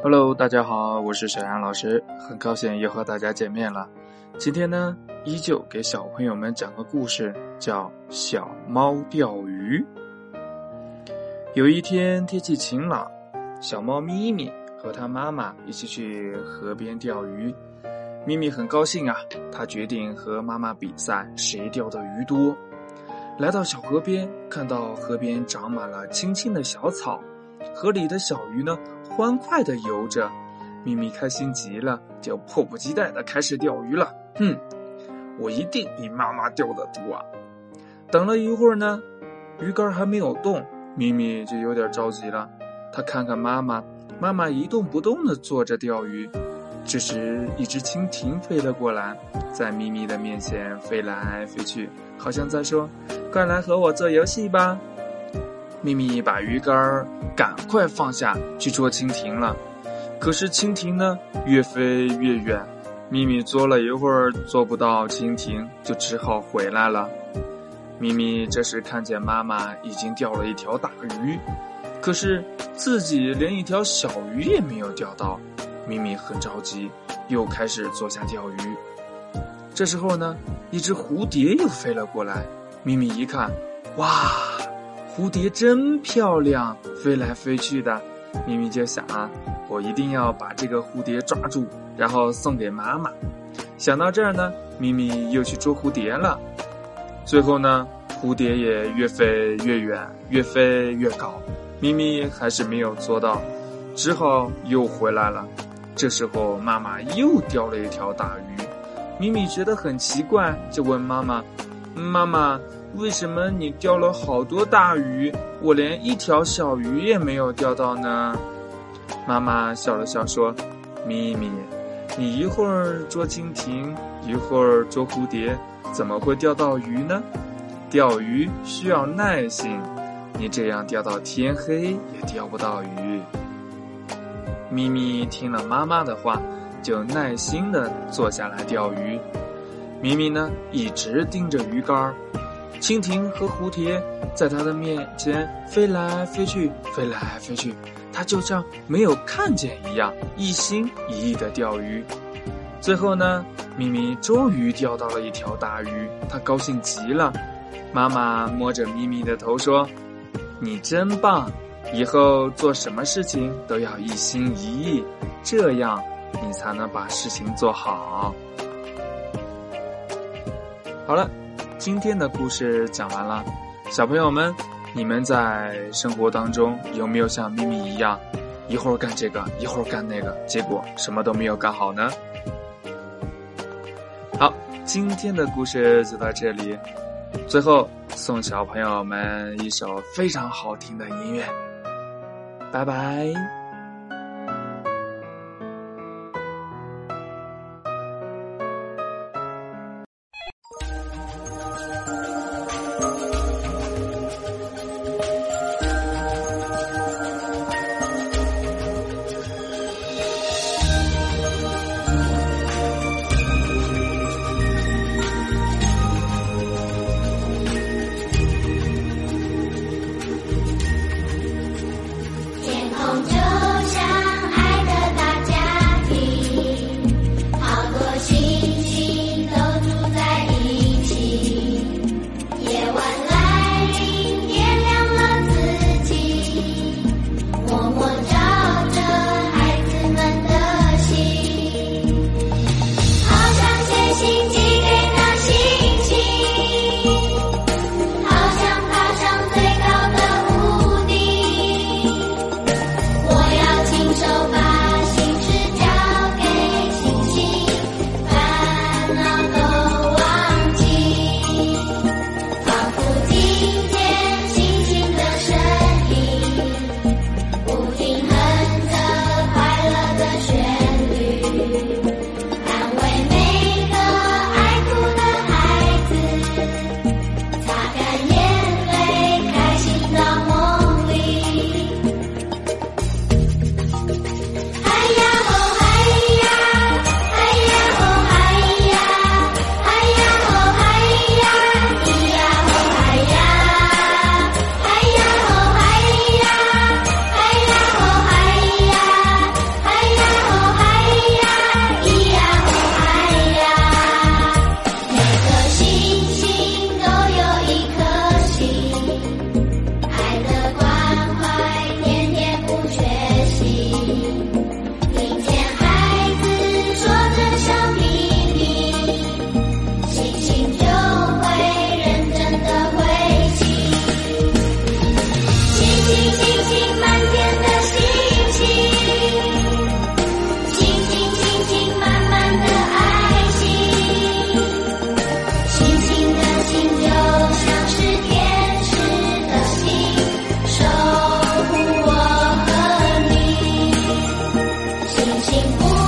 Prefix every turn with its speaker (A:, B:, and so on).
A: Hello，大家好，我是小杨老师，很高兴又和大家见面了。今天呢，依旧给小朋友们讲个故事，叫《小猫钓鱼》。有一天天气晴朗，小猫咪咪和它妈妈一起去河边钓鱼。咪咪很高兴啊，它决定和妈妈比赛谁钓的鱼多。来到小河边，看到河边长满了青青的小草，河里的小鱼呢？欢快的游着，咪咪开心极了，就迫不及待的开始钓鱼了。哼，我一定比妈妈钓的多。啊！等了一会儿呢，鱼竿还没有动，咪咪就有点着急了。他看看妈妈，妈妈一动不动的坐着钓鱼。这时，一只蜻蜓飞了过来，在咪咪的面前飞来飞去，好像在说：“快来和我做游戏吧。”咪咪把鱼竿赶快放下去捉蜻蜓了，可是蜻蜓呢越飞越远，咪咪捉了一会儿捉不到蜻蜓，就只好回来了。咪咪这时看见妈妈已经钓了一条大鱼，可是自己连一条小鱼也没有钓到，咪咪很着急，又开始坐下钓鱼。这时候呢，一只蝴蝶又飞了过来，咪咪一看，哇！蝴蝶真漂亮，飞来飞去的。咪咪就想啊，我一定要把这个蝴蝶抓住，然后送给妈妈。想到这儿呢，咪咪又去捉蝴蝶了。最后呢，蝴蝶也越飞越远，越飞越高。咪咪还是没有捉到，只好又回来了。这时候妈妈又钓了一条大鱼，咪咪觉得很奇怪，就问妈妈：“妈妈。”为什么你钓了好多大鱼，我连一条小鱼也没有钓到呢？妈妈笑了笑说：“咪咪，你一会儿捉蜻蜓，一会儿捉蝴蝶，怎么会钓到鱼呢？钓鱼需要耐心，你这样钓到天黑也钓不到鱼。”咪咪听了妈妈的话，就耐心的坐下来钓鱼。咪咪呢，一直盯着鱼竿。蜻蜓和蝴蝶在它的面前飞来飞去，飞来飞去，它就像没有看见一样，一心一意的钓鱼。最后呢，咪咪终于钓到了一条大鱼，它高兴极了。妈妈摸着咪咪的头说：“你真棒，以后做什么事情都要一心一意，这样你才能把事情做好。”好了。今天的故事讲完了，小朋友们，你们在生活当中有没有像咪咪一样，一会儿干这个，一会儿干那个，结果什么都没有干好呢？好，今天的故事就到这里，最后送小朋友们一首非常好听的音乐，拜拜。幸福。